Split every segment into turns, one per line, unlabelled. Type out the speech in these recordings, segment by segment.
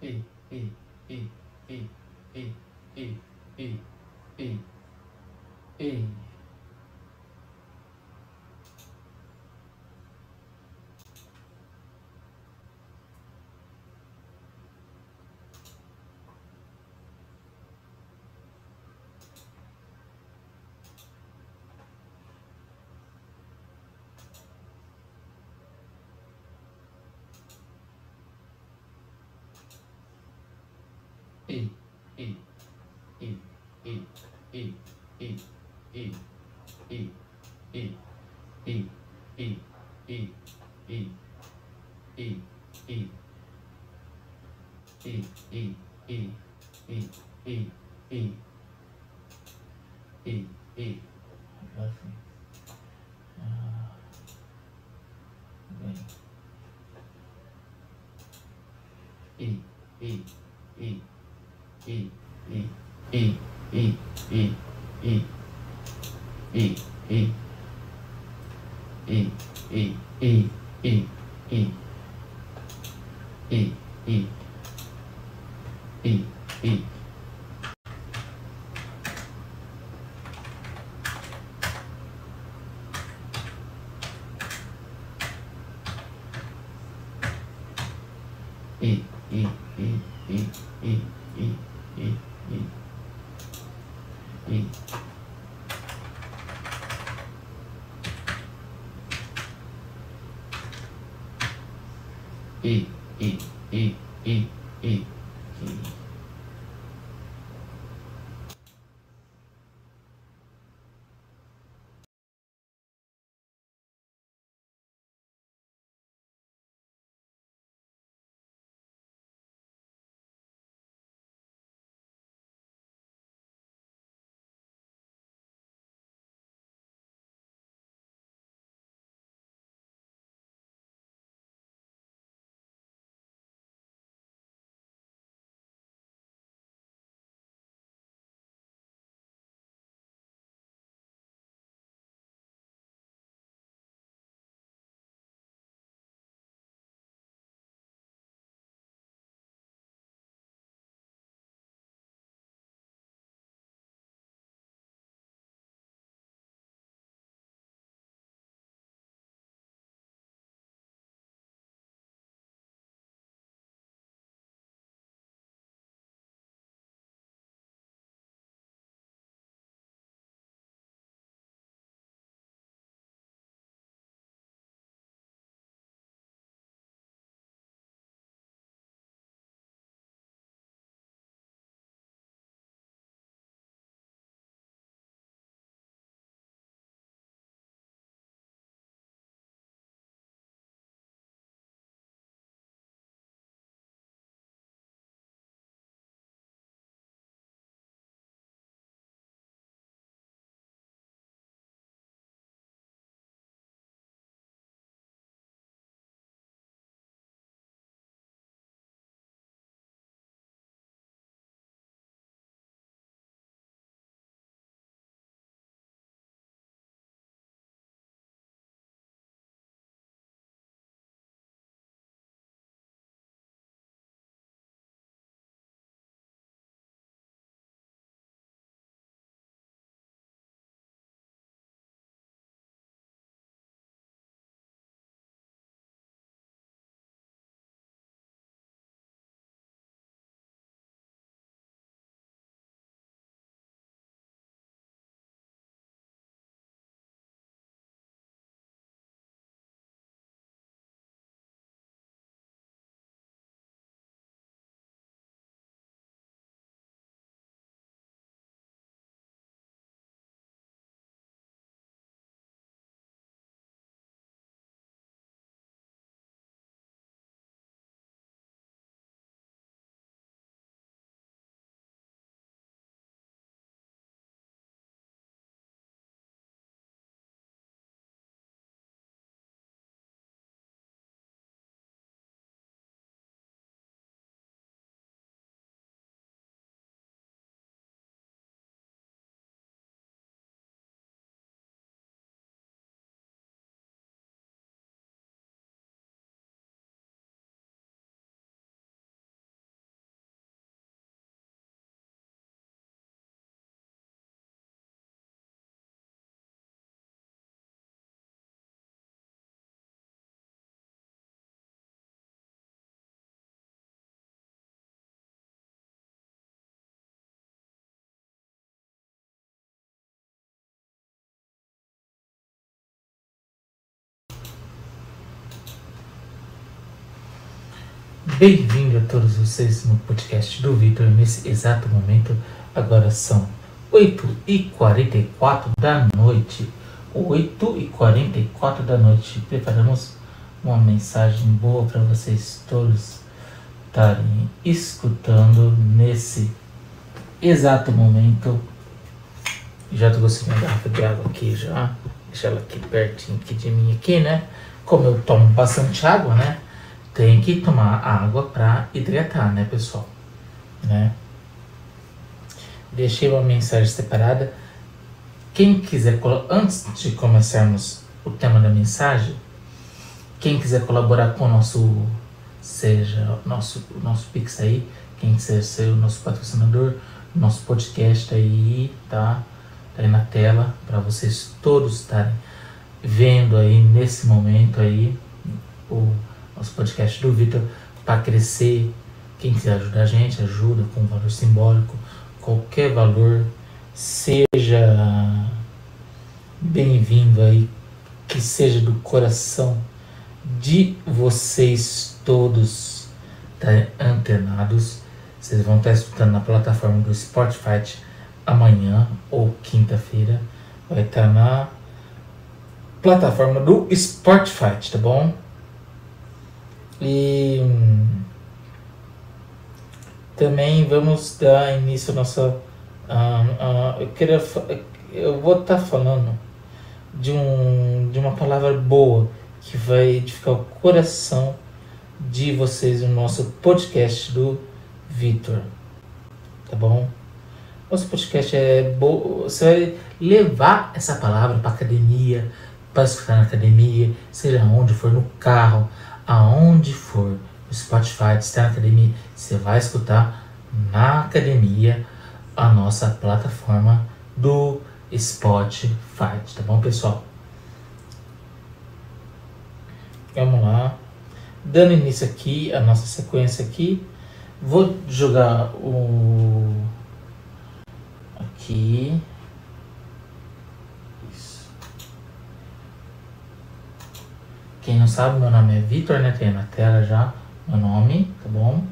E, E, E, E, E, E, E, E, E. E, E, E, E, E, E, E, E, E. Bem-vindo a todos vocês no podcast do Vitor. Nesse exato momento, agora são 8h44 da noite. 8h44 da noite. Preparamos uma mensagem boa para vocês todos estarem escutando nesse exato momento. Já conseguindo uma garrafa de água aqui já. Deixa ela aqui pertinho aqui de mim aqui, né? Como eu tomo bastante água, né? Tem que tomar água para hidratar, né, pessoal? Né? Deixei uma mensagem separada. Quem quiser, antes de começarmos o tema da mensagem, quem quiser colaborar com o nosso, seja nosso, nosso Pix aí, quem quiser ser o nosso patrocinador, nosso podcast aí, tá? Tá aí na tela para vocês todos estarem vendo aí nesse momento aí o nosso podcast do Vitor para crescer. Quem quiser ajudar a gente, ajuda com valor simbólico, qualquer valor, seja bem-vindo aí, que seja do coração de vocês todos tá, antenados. Vocês vão estar escutando na plataforma do Spotify amanhã ou quinta-feira. Vai estar na plataforma do Spotify, tá bom? E também vamos dar início à nossa. Uh, uh, eu, queria, eu vou estar tá falando de, um, de uma palavra boa que vai edificar o coração de vocês no nosso podcast do Vitor. Tá bom? Nosso podcast é bom. Você vai levar essa palavra para academia, para escutar na academia, seja onde for, no carro, aonde for, no Spotify, está academia, você vai escutar na academia a nossa plataforma do Spotify, tá bom, pessoal? Vamos lá. Dando início aqui, a nossa sequência aqui, vou jogar o aqui Quem não sabe, meu nome é Vitor, né? Tem na tela já meu nome, tá bom?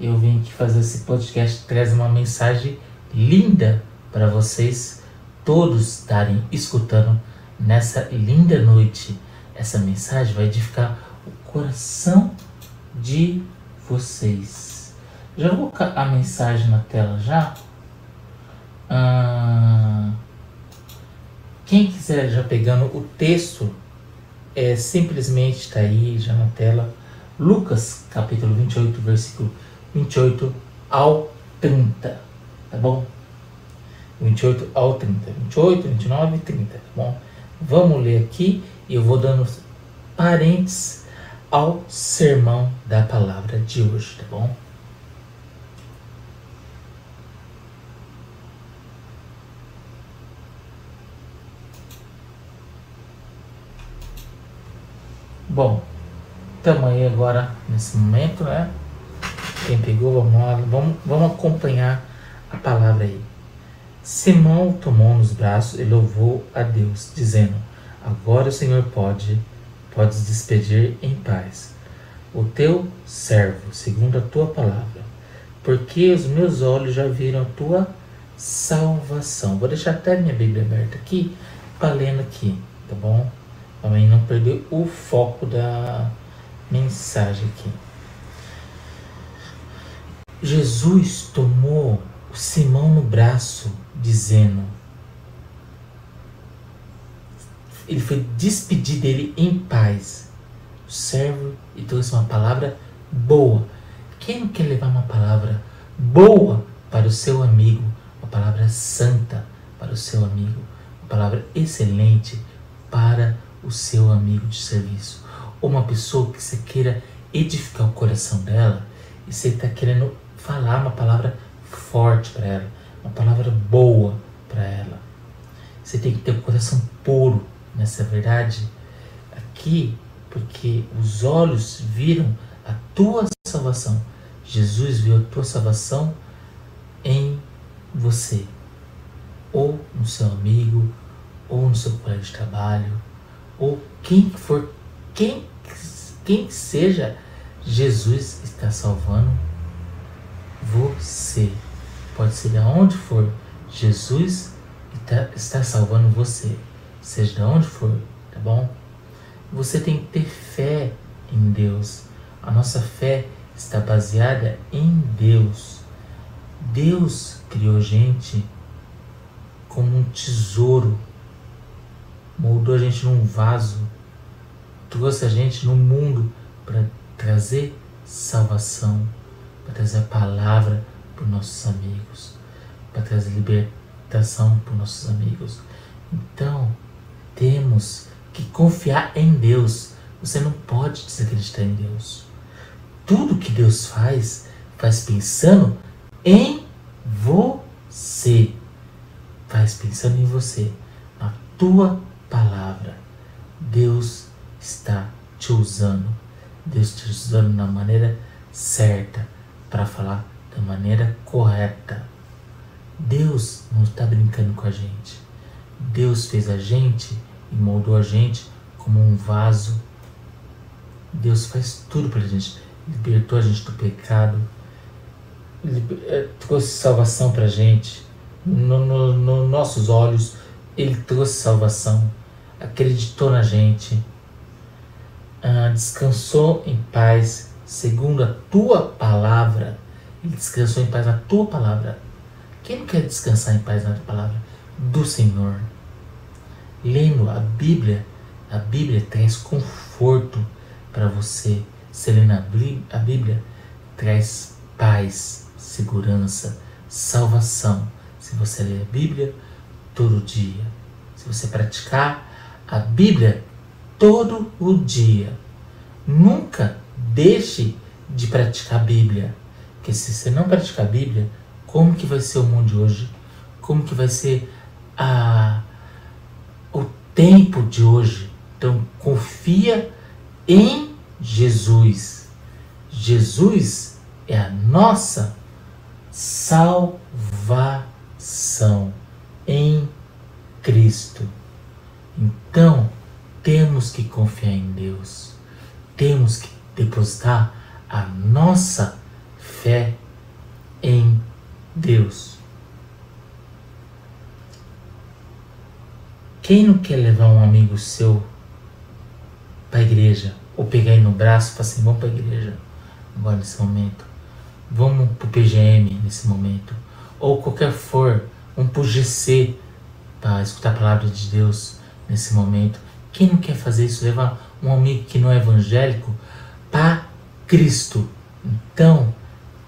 Eu vim aqui fazer esse podcast traz uma mensagem linda para vocês todos estarem escutando nessa linda noite. Essa mensagem vai edificar o coração de vocês. Já vou colocar a mensagem na tela já. Ah, quem quiser já pegando o texto é, simplesmente está aí já na tela, Lucas capítulo 28, versículo 28 ao 30, tá bom? 28 ao 30, 28, 29 e 30, tá bom? Vamos ler aqui e eu vou dando parentes ao sermão da palavra de hoje, tá bom? Bom, estamos aí agora nesse momento, né? Quem pegou, vamos lá, vamos, vamos acompanhar a palavra aí. Simão tomou nos braços e louvou a Deus, dizendo: Agora o Senhor pode, podes despedir em paz o teu servo, segundo a tua palavra, porque os meus olhos já viram a tua salvação. Vou deixar até minha Bíblia aberta aqui, para lendo aqui, tá bom? Também não perder o foco da mensagem aqui. Jesus tomou Simão no braço, dizendo: Ele foi despedir dele em paz. O servo e trouxe uma palavra boa. Quem não quer levar uma palavra boa para o seu amigo? Uma palavra santa para o seu amigo. Uma palavra excelente para o o seu amigo de serviço, ou uma pessoa que você queira edificar o coração dela e você está querendo falar uma palavra forte para ela, uma palavra boa para ela. Você tem que ter o coração puro nessa verdade aqui, porque os olhos viram a tua salvação. Jesus viu a tua salvação em você, ou no seu amigo, ou no seu colega de trabalho, ou quem for, quem, quem seja, Jesus está salvando você. Pode ser de onde for. Jesus está, está salvando você. Seja de onde for, tá bom? Você tem que ter fé em Deus. A nossa fé está baseada em Deus. Deus criou gente como um tesouro, moldou a gente num vaso, trouxe a gente no mundo para trazer salvação, para trazer a palavra para os nossos amigos, para trazer libertação para os nossos amigos. Então, temos que confiar em Deus. Você não pode desacreditar em Deus. Tudo que Deus faz, faz pensando em você. Faz pensando em você, na tua palavra. Deus está te usando. Deus te usando da maneira certa para falar da maneira correta. Deus não está brincando com a gente. Deus fez a gente e moldou a gente como um vaso. Deus faz tudo para a gente. Libertou a gente do pecado, eh, trouxe salvação para a gente. Nos no, no nossos olhos, Ele trouxe salvação. Acreditou na gente. Ah, descansou em paz, segundo a tua palavra. Ele descansou em paz na tua palavra. Quem não quer descansar em paz na tua palavra? Do Senhor lendo a Bíblia, a Bíblia traz conforto para você. Se lendo a Bíblia, traz paz, segurança, salvação. Se você ler a Bíblia todo dia, se você praticar a Bíblia todo o dia, nunca deixe de praticar a Bíblia. Porque se você não praticar a Bíblia, como que vai ser o mundo de hoje? Como que vai ser a tempo de hoje. Então confia em Jesus. Jesus é a nossa salvação em Cristo. Então temos que confiar em Deus. Temos que depositar a nossa fé em Deus. Quem não quer levar um amigo seu para a igreja? Ou pegar ele no braço e falar assim, vamos para a igreja agora nesse momento. Vamos para o PGM nesse momento. Ou qualquer for, vamos para o GC para escutar a palavra de Deus nesse momento. Quem não quer fazer isso? Levar um amigo que não é evangélico para Cristo. Então,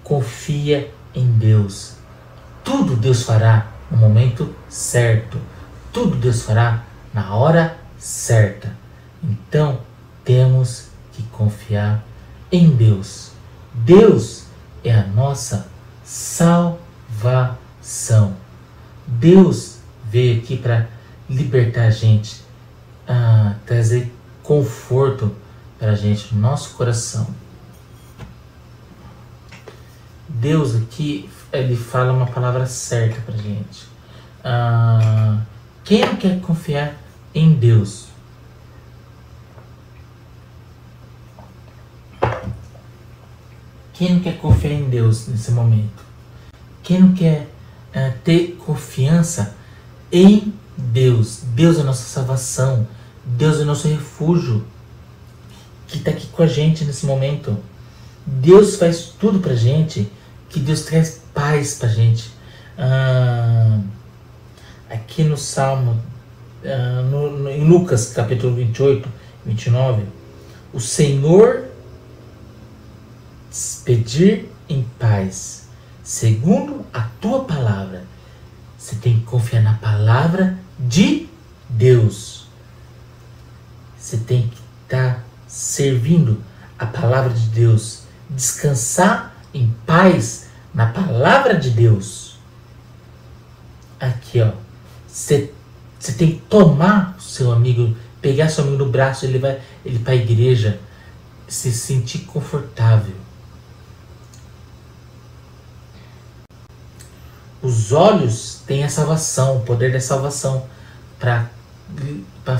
confia em Deus. Tudo Deus fará no momento certo. Tudo Deus fará na hora certa. Então temos que confiar em Deus. Deus é a nossa salvação. Deus veio aqui para libertar a gente, trazer conforto para a gente no nosso coração. Deus aqui ele fala uma palavra certa para gente. Ah, quem não quer confiar em Deus? Quem não quer confiar em Deus nesse momento? Quem não quer uh, ter confiança em Deus? Deus é a nossa salvação. Deus é o nosso refúgio. Que está aqui com a gente nesse momento. Deus faz tudo pra gente. Que Deus traz paz pra gente. Ah, aqui no Salmo, uh, no, no, em Lucas capítulo 28, 29, o Senhor pedir em paz, segundo a tua palavra. Você tem que confiar na palavra de Deus. Você tem que estar tá servindo a palavra de Deus, descansar em paz na palavra de Deus. Aqui, ó. Você tem que tomar o seu amigo, pegar seu amigo no braço, ele vai ele para a igreja, se sentir confortável. Os olhos têm a salvação, o poder da salvação para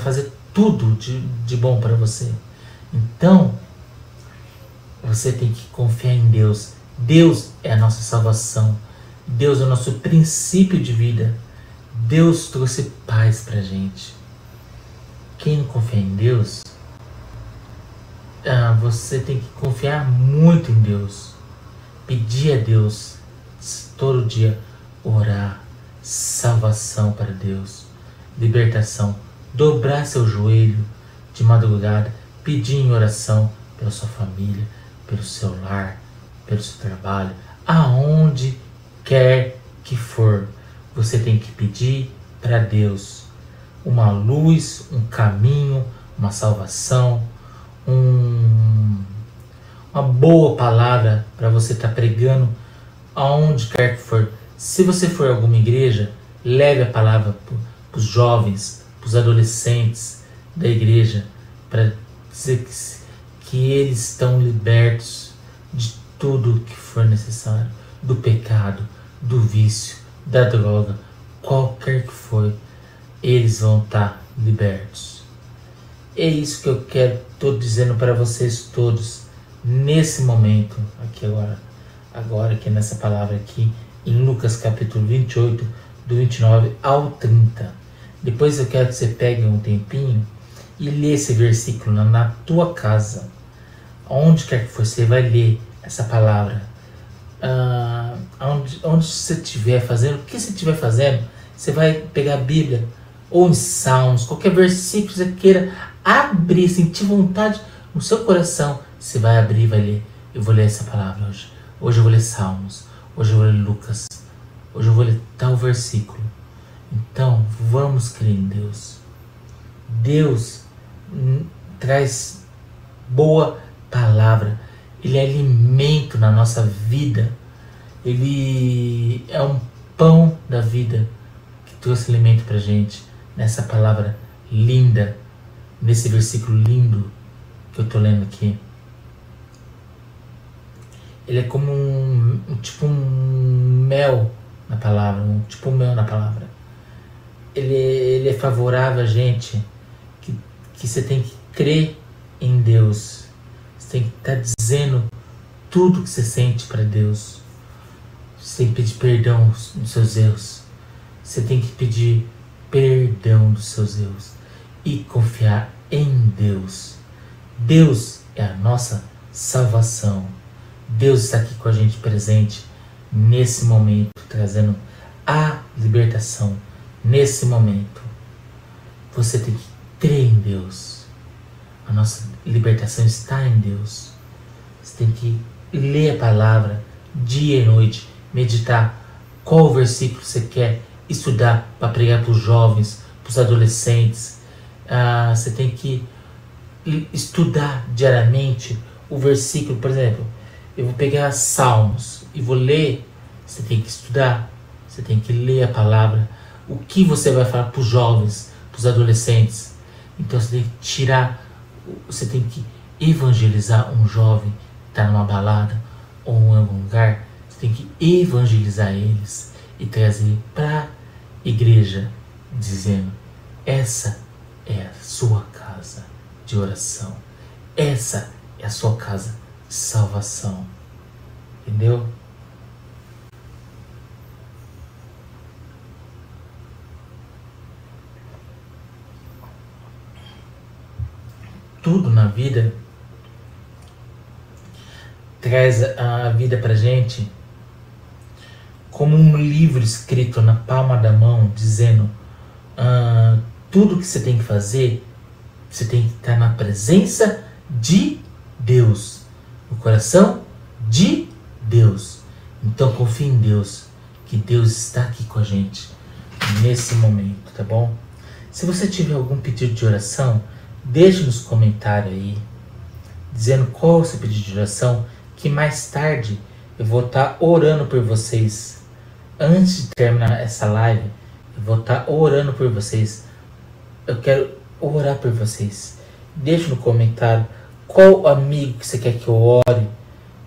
fazer tudo de, de bom para você. Então, Você tem que confiar em Deus. Deus é a nossa salvação. Deus é o nosso princípio de vida. Deus trouxe paz pra gente. Quem não confia em Deus, ah, você tem que confiar muito em Deus. Pedir a Deus todo dia, orar, salvação para Deus, libertação, dobrar seu joelho de madrugada, pedir em oração pela sua família, pelo seu lar, pelo seu trabalho, aonde quer que for, você tem que pedir para Deus uma luz, um caminho, uma salvação, um, uma boa palavra para você estar tá pregando aonde quer que for. Se você for a alguma igreja, leve a palavra para os jovens, para os adolescentes da igreja, para dizer que, que eles estão libertos de tudo que for necessário, do pecado, do vício, da droga, qualquer que for, eles vão estar libertos. É isso que eu quero, estou dizendo para vocês todos nesse momento, aqui agora, agora aqui nessa palavra aqui, em Lucas capítulo 28, do 29 ao 30. Depois eu quero que você pegue um tempinho e lê esse versículo na, na tua casa. Onde quer que você vai ler essa palavra. Ah, onde, onde você estiver fazendo, o que você estiver fazendo, você vai pegar a Bíblia ou em Salmos, qualquer versículo que você queira abrir, sentir vontade no seu coração, você vai abrir e vai ler. Eu vou ler essa palavra hoje. Hoje eu vou ler Salmos. Hoje eu vou ler Lucas. Hoje eu vou ler tal versículo. Então, vamos crer em Deus. Deus traz boa palavra. Ele é alimento na nossa vida. Ele é um pão da vida que trouxe alimento para gente nessa palavra linda, nesse versículo lindo que eu estou lendo aqui. Ele é como um, tipo um mel na palavra, um tipo um mel na palavra. Ele, ele é favorável a gente que, que você tem que crer em Deus. Você tem que estar tá dizendo tudo que você sente para Deus. Você tem que pedir perdão dos seus erros. Você tem que pedir perdão dos seus erros e confiar em Deus. Deus é a nossa salvação. Deus está aqui com a gente presente nesse momento, trazendo a libertação nesse momento. Você tem que crer em Deus. A nossa libertação está em Deus. Você tem que ler a palavra dia e noite, meditar qual versículo você quer estudar para pregar para os jovens, para os adolescentes. Ah, você tem que estudar diariamente o versículo, por exemplo, eu vou pegar Salmos e vou ler. Você tem que estudar, você tem que ler a palavra. O que você vai falar para os jovens, para os adolescentes? Então você tem que tirar, você tem que evangelizar um jovem que está numa balada ou em algum lugar. Você tem que evangelizar eles e trazer para igreja, dizendo: essa é a sua casa de oração, essa é a sua casa salvação. Entendeu? Tudo na vida traz a vida pra gente como um livro escrito na palma da mão, dizendo ah, tudo que você tem que fazer, você tem que estar na presença de Deus, coração de Deus. Então confie em Deus, que Deus está aqui com a gente nesse momento, tá bom? Se você tiver algum pedido de oração, deixe nos comentários aí, dizendo qual é o seu pedido de oração, que mais tarde eu vou estar orando por vocês antes de terminar essa live, eu vou estar tá orando por vocês. Eu quero orar por vocês. Deixe no comentário qual amigo que você quer que eu ore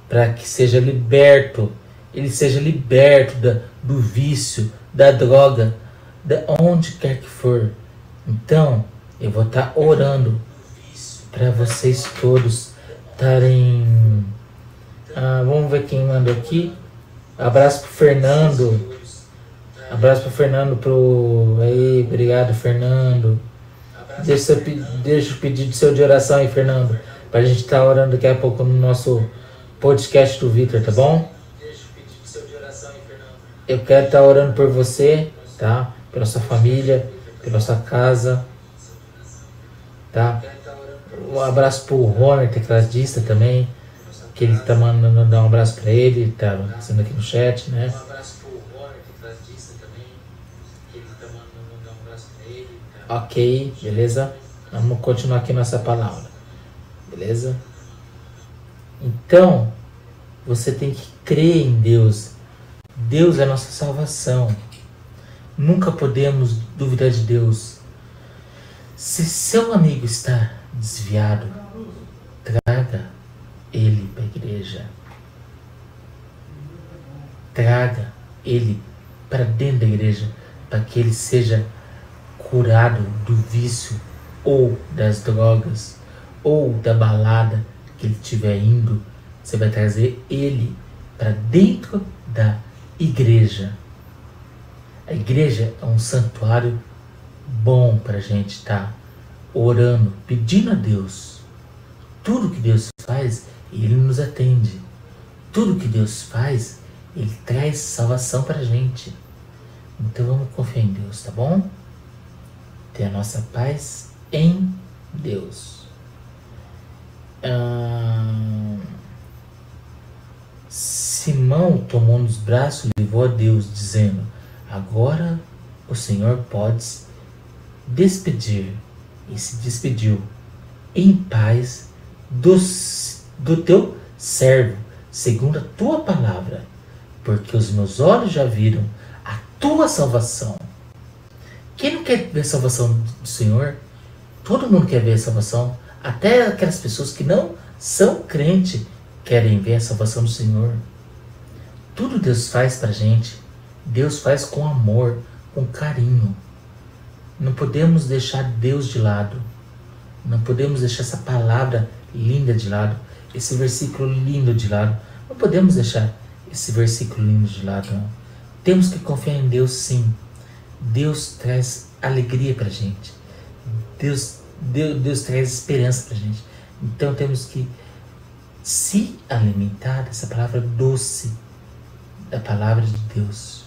para que seja liberto, ele seja liberto da, do vício, da droga, de onde quer que for. Então, eu vou estar tá orando para vocês todos estarem Ah, vamos ver quem mandou aqui. Abraço pro Fernando. Abraço pro Fernando pro. Aí, obrigado, Fernando. Deixa, deixa o pedido seu de oração aí, Fernando. Pra gente estar tá orando daqui a pouco no nosso podcast do Victor, tá bom? Eu quero estar tá orando por você, tá? Pela sua família, pela sua casa, tá? Um abraço pro Ronald, tecladista também, que ele tá mandando dar um abraço pra ele, tá sendo aqui no chat, né? Ok, beleza? Vamos continuar aqui nossa palavra. Beleza? Então, você tem que crer em Deus. Deus é nossa salvação. Nunca podemos duvidar de Deus. Se seu amigo está desviado, traga ele para a igreja. Traga ele para dentro da igreja, para que ele seja curado do vício ou das drogas ou da balada que ele estiver indo. Você vai trazer ele para dentro da igreja. A igreja é um santuário bom para a gente estar tá orando, pedindo a Deus. Tudo que Deus faz, Ele nos atende. Tudo que Deus faz, Ele traz salvação para a gente. Então vamos confiar em Deus, tá bom? Ter a nossa paz em Deus. Simão tomou nos braços e levou a Deus, dizendo: Agora o Senhor pode despedir. E se despediu em paz dos, do teu servo, segundo a tua palavra, porque os meus olhos já viram a tua salvação. Quem não quer ver a salvação do Senhor? Todo mundo quer ver a salvação. Até aquelas pessoas que não são crentes querem ver a salvação do Senhor. Tudo Deus faz para gente, Deus faz com amor, com carinho. Não podemos deixar Deus de lado. Não podemos deixar essa palavra linda de lado, esse versículo lindo de lado. Não podemos deixar esse versículo lindo de lado. Não. Temos que confiar em Deus, sim. Deus traz alegria para gente. Deus, Deus, Deus traz esperança para gente. Então temos que se alimentar dessa palavra doce da palavra de Deus.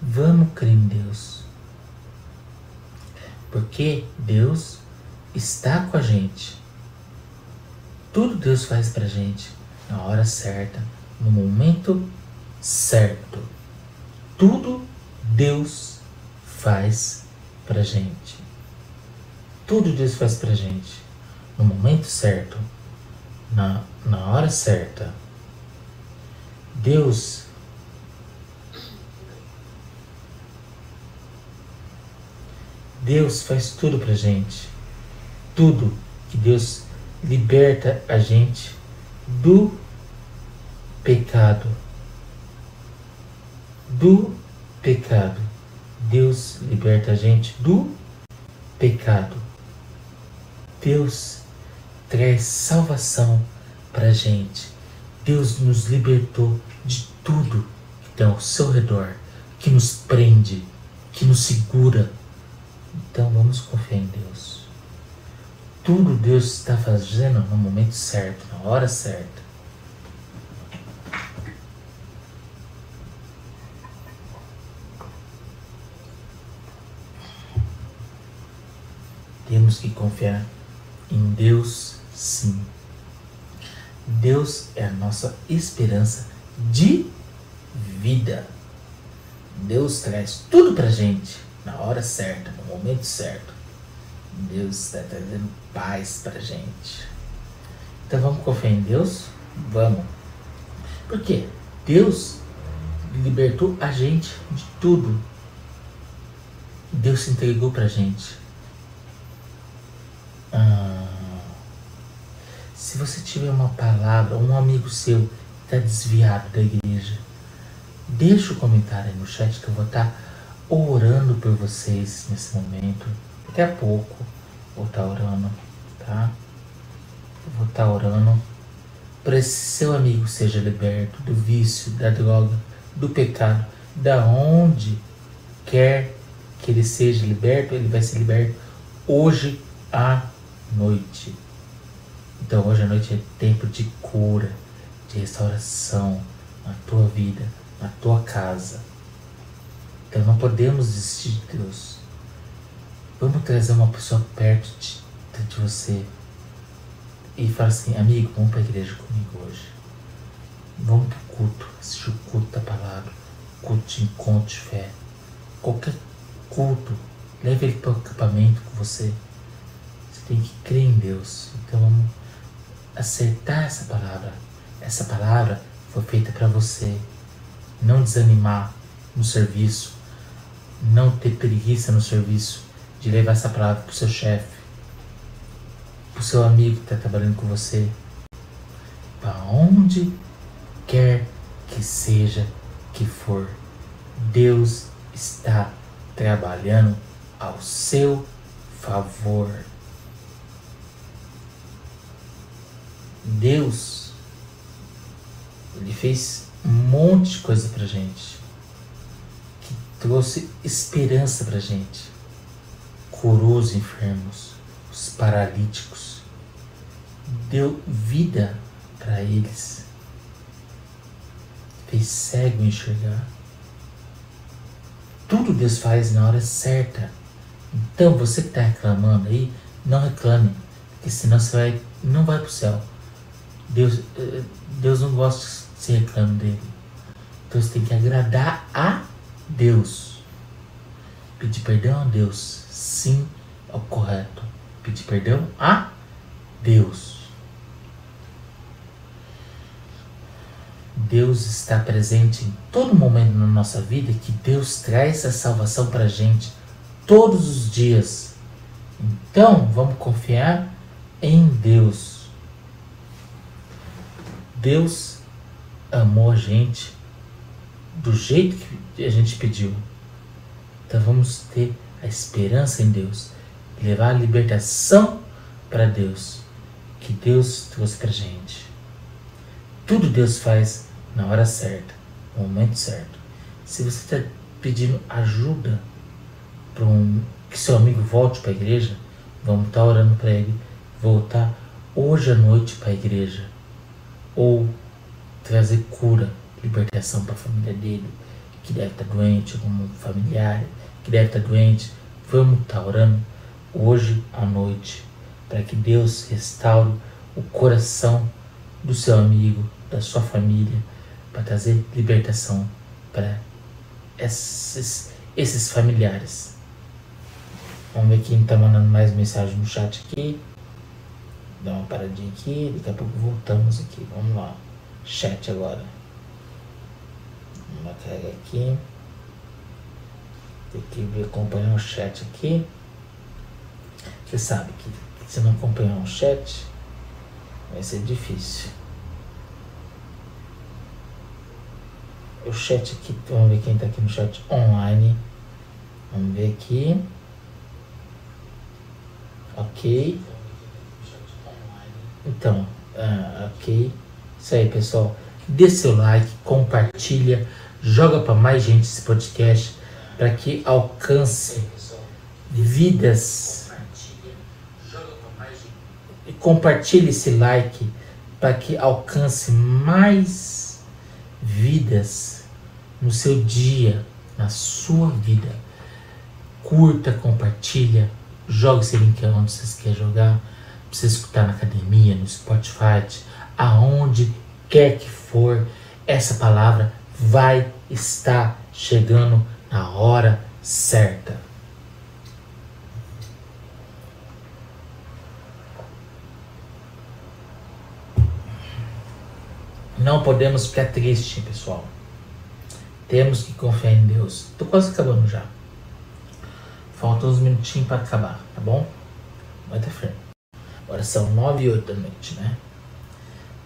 Vamos crer em Deus. Porque Deus está com a gente. Tudo Deus faz pra gente na hora certa, no momento certo. Tudo Deus faz pra gente. Tudo Deus faz pra gente no momento certo, na, na hora certa. Deus Deus faz tudo pra gente. Tudo que Deus liberta a gente do pecado. Do pecado. Deus liberta a gente do pecado. Deus traz salvação pra gente. Deus nos libertou de tudo que está ao seu redor, que nos prende, que nos segura. Então vamos confiar em Deus. Tudo Deus está fazendo no momento certo, na hora certa. Temos que confiar em Deus, sim. Deus é a nossa esperança de vida. Deus traz tudo pra gente na hora certa, no momento certo. Deus está trazendo paz pra gente. Então vamos confiar em Deus? Vamos. Por quê? Deus libertou a gente de tudo. Deus se entregou pra gente. Ah, se você tiver uma palavra, um amigo seu está desviado da igreja, deixa o comentário aí no chat que eu vou estar tá orando por vocês nesse momento. Daqui a pouco vou estar tá orando, tá? Vou estar tá orando para esse seu amigo seja liberto do vício, da droga, do pecado, da onde quer que ele seja liberto, ele vai ser liberto hoje à noite. Então hoje à noite é tempo de cura, de restauração na tua vida, na tua casa. Então não podemos desistir de Deus. Vamos trazer uma pessoa perto de, de você e falar assim, amigo, vamos para a igreja comigo hoje. Vamos para o culto, assistir o culto da palavra, culto de encontro de fé. Qualquer culto, leve ele para o acampamento com você. Tem que crer em Deus. Então vamos acertar essa palavra. Essa palavra foi feita para você. Não desanimar no serviço, não ter preguiça no serviço de levar essa palavra para o seu chefe, para o seu amigo que está trabalhando com você, para onde quer que seja que for. Deus está trabalhando ao seu favor. Deus, Ele fez um monte de coisa pra gente, que trouxe esperança pra gente, curou os enfermos, os paralíticos, deu vida para eles, fez cego enxergar. Tudo Deus faz na hora certa. Então você que está reclamando aí, não reclame, porque senão você vai, não vai para o céu. Deus, eh, Deus não gosta que você reclame dele. Então você tem que agradar a Deus. Pedir perdão a Deus, sim, é o correto. Pedir perdão a Deus. Deus está presente em todo momento na nossa vida, que Deus traz a salvação para a gente todos os dias. Então, vamos confiar em Deus. Deus amou a gente do jeito que a gente pediu. Então vamos ter a esperança em Deus levar a libertação para Deus que Deus trouxe para gente. Tudo Deus faz na hora certa, no momento certo. Se você está pedindo ajuda para um, que seu amigo volte para a igreja, vamos estar tá orando para ele voltar hoje à noite para a igreja ou trazer cura, libertação para a família dele, que deve estar tá doente, algum familiar que deve estar tá doente. Vamos estar tá orando hoje à noite para que Deus restaure o coração do seu amigo, da sua família, para trazer libertação para esses, esses familiares. Vamos ver quem está mandando mais mensagem no chat aqui dar uma paradinha aqui, daqui a pouco voltamos aqui. Vamos lá. Chat agora. Vamos carregar aqui. Tem que acompanhar o chat aqui. Você sabe que se não acompanhar o chat, vai ser difícil. O chat aqui, vamos ver quem está aqui no chat online. Vamos ver aqui. Ok. Então, ah, ok. Isso aí, pessoal. Dê seu like, compartilha, joga para mais gente esse podcast para que alcance vidas. E compartilhe esse like para que alcance mais vidas no seu dia, na sua vida. Curta, compartilha, joga esse link onde vocês querem jogar você escutar na academia, no Spotify, aonde quer que for, essa palavra vai estar chegando na hora certa. Não podemos ficar triste, pessoal. Temos que confiar em Deus. Tô quase acabando já. Faltam uns minutinhos para acabar, tá bom? Vai ter frente. Agora são 9 e 8 da noite, né?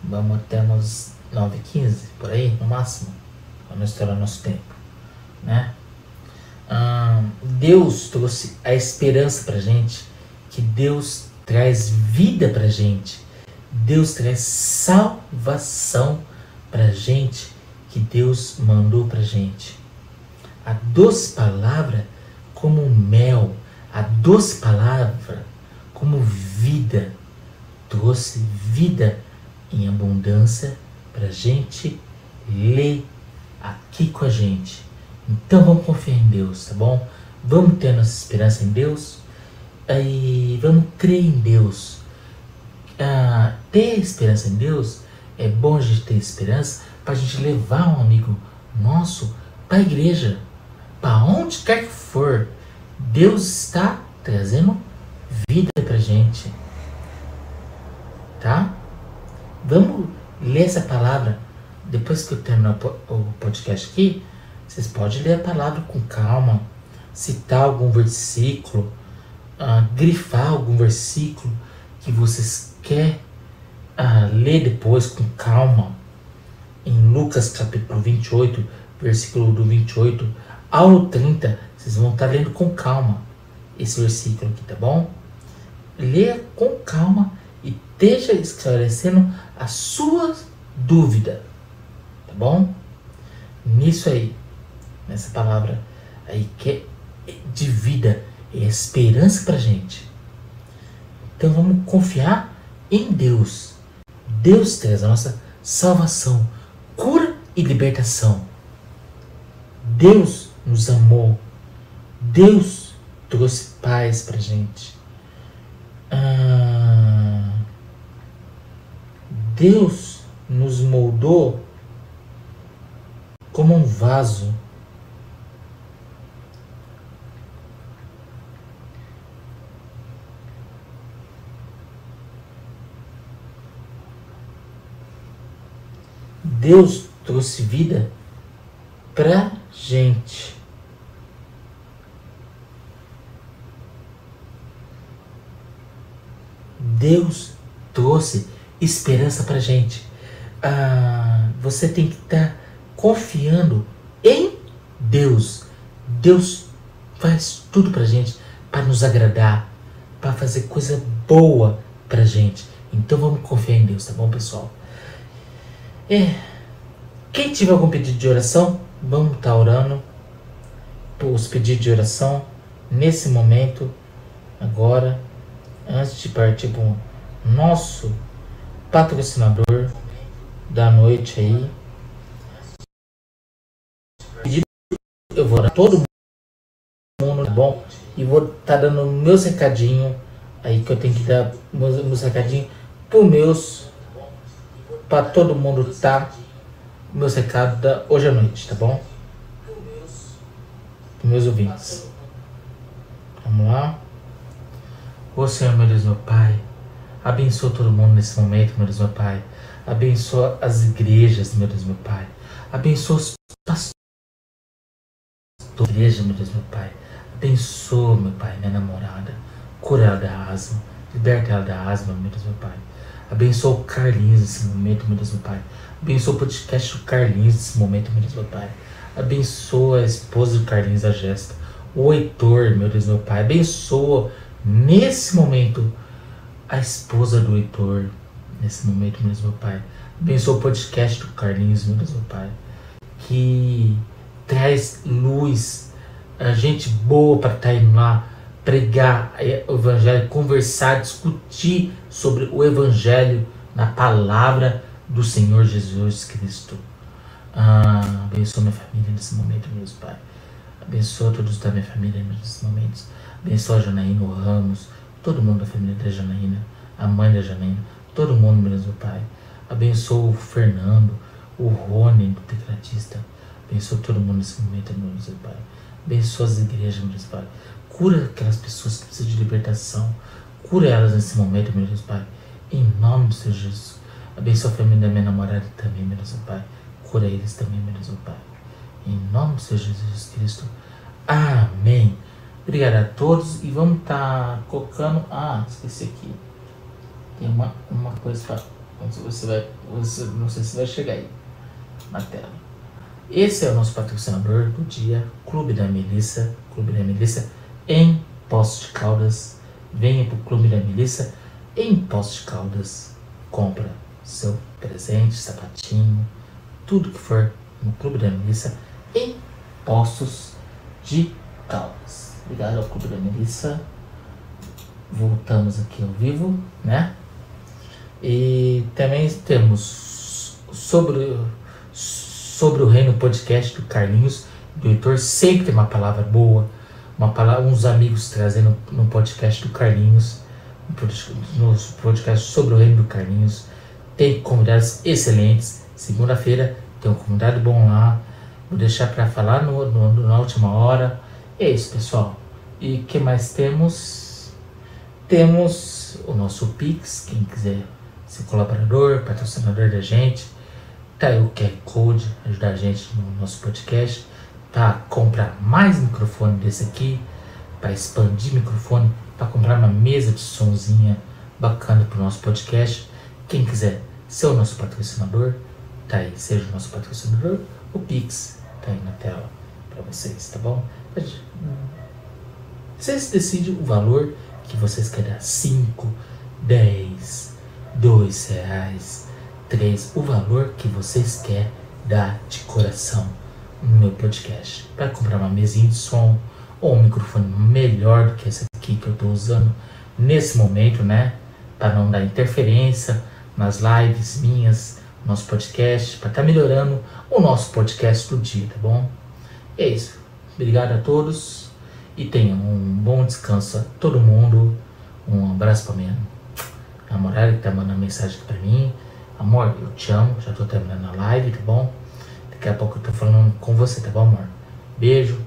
Vamos até umas 9 e 15, por aí, no máximo. Para não estourar nosso tempo, né? Deus trouxe a esperança pra gente, que Deus traz vida pra gente. Deus traz salvação pra gente que Deus mandou pra gente. A doce palavra como mel, a doce palavra como vida, doce vida em abundância pra gente ler aqui com a gente. Então vamos confiar em Deus, tá bom? Vamos ter nossa esperança em Deus e vamos crer em Deus. Ah, ter esperança em Deus é bom a gente ter esperança para a gente levar um amigo nosso para a igreja, para onde quer que for. Deus está trazendo vida para gente, tá? Vamos ler essa palavra depois que eu terminar o podcast aqui. Vocês podem ler a palavra com calma, citar algum versículo, uh, grifar algum versículo que vocês querem uh, ler depois com calma. Em Lucas capítulo 28, versículo do 28 ao 30, vocês vão estar lendo com calma esse versículo aqui, tá bom? Leia com calma e esteja esclarecendo a sua dúvida, tá bom? Nisso aí, nessa palavra aí que é de vida, é esperança pra gente. Então vamos confiar em Deus. Deus traz a nossa salvação, cura e libertação. Deus nos amou. Deus trouxe paz pra gente. Ah, Deus nos moldou como um vaso. Deus trouxe vida pra gente. Deus trouxe esperança pra gente. Ah, você tem que estar tá confiando em Deus. Deus faz tudo pra gente para nos agradar, para fazer coisa boa pra gente. Então vamos confiar em Deus, tá bom, pessoal? É. Quem tiver algum pedido de oração, vamos estar tá orando os pedidos de oração nesse momento, agora, antes de partir para o nosso patrocinador da noite aí. Eu vou dar todo mundo tá bom e vou estar tá dando meus recadinho aí que eu tenho que dar meus, meus recadinhos pro meus para todo mundo tá meus recados da hoje à noite, tá bom? Para meus ouvintes. Vamos lá. Ô Senhor, meu Deus, meu Pai, abençoa todo mundo nesse momento, meu Deus, meu Pai. Abençoa as igrejas, meu Deus, meu Pai. Abençoa os pastores da igreja, meu Deus, meu Pai. Abençoa, meu Pai, minha namorada. Cura ela da asma. Liberta ela da asma, meu Deus, meu Pai. Abençoa o Carlinhos nesse momento, meu Deus, meu Pai. Abençoa o podcast do Carlinhos nesse momento, meu Deus, meu Pai. Abençoa a esposa do Carlinhos, a Gesta. O Heitor, meu Deus, meu Pai. Abençoa nesse momento a esposa do Heitor. Nesse momento, meu meu Pai. Abençoa o podcast do Carlinhos, meu Deus, meu Pai. Que traz luz, a gente boa para estar tá indo lá pregar o Evangelho, conversar, discutir sobre o Evangelho na palavra do Senhor Jesus Cristo. Ah, abençoa minha família nesse momento, meus Pai. Abençoa todos da minha família nesses momentos. Abençoa a Janaína, o Ramos, todo mundo da família da Janaína, a mãe da Janaína, todo mundo, meu Pai. Abençoa o Fernando, o Rony, o tecladista. Abençoa todo mundo nesse momento, meu Deus, Pai. Abençoa as igrejas, meu Deus, Pai. Cura aquelas pessoas que precisam de libertação. Cura elas nesse momento, meu Deus, Pai. Em nome do Senhor Jesus. Abençoa a família da minha namorada também, meu Deus, Pai. Cura eles também, meu Deus, Pai. Em nome Senhor Jesus Cristo. Amém. Obrigado a todos e vamos estar tá colocando. Ah, esqueci aqui. Tem uma, uma coisa para. Você vai. Você, não sei se vai chegar aí na tela. Esse é o nosso patrocinador do dia, Clube da Melissa, Clube da Melissa em Poços de Caldas. Venha para o Clube da Melissa em Poços de Caldas. compra seu presente, sapatinho, tudo que for no Clube da Melissa em Poços de Caldas. Obrigado ao Clube da Melissa. Voltamos aqui ao vivo, né? E também temos sobre, sobre o Reino Podcast do Carlinhos. O Heitor sempre tem uma palavra boa, uma palavra, uns amigos trazendo no podcast do Carlinhos, no podcast sobre o Reino do Carlinhos. Tem convidados excelentes. Segunda-feira tem um convidado bom lá. Vou deixar para falar no, no, na última hora. É isso, pessoal. E que mais temos? Temos o nosso Pix, quem quiser ser colaborador, patrocinador da gente. Tá aí o QR Code, ajudar a gente no nosso podcast. Tá comprar mais microfone desse aqui, para expandir microfone, para comprar uma mesa de sonzinha bacana para o nosso podcast. Quem quiser ser o nosso patrocinador, tá aí, seja o nosso patrocinador, o Pix tá aí na tela para vocês, tá bom? Vocês decidem o valor que vocês querem dar, 5, 10, 2 reais, 3, o valor que vocês querem dar de coração no meu podcast. Para comprar uma mesinha de som ou um microfone melhor do que esse aqui que eu estou usando nesse momento, né? Para não dar interferência nas lives minhas, nosso podcast, para estar tá melhorando o nosso podcast do dia, tá bom? É isso. Obrigado a todos e tenham um bom descanso a todo mundo. Um abraço para minha namorada que tá mandando mensagem pra mim. Amor, eu te amo, já tô terminando a live, tá bom? Daqui a pouco eu tô falando com você, tá bom, amor? Beijo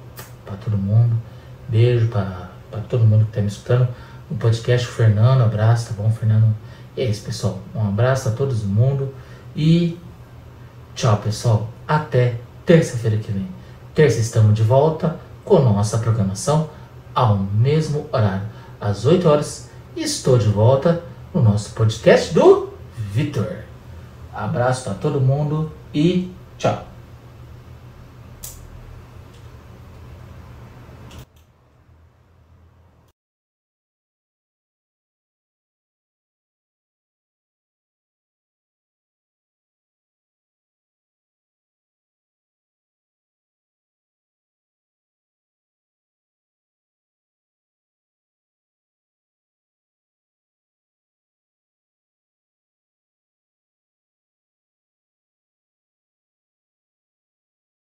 para todo mundo. Beijo para todo mundo que tá me escutando. No podcast, o Fernando, abraço, tá bom, Fernando? E é isso, pessoal. Um abraço a todo mundo e tchau, pessoal. Até terça-feira que vem. Terça estamos de volta com nossa programação ao mesmo horário, às 8 horas. Estou de volta no nosso podcast do Vitor. Abraço para todo mundo e tchau.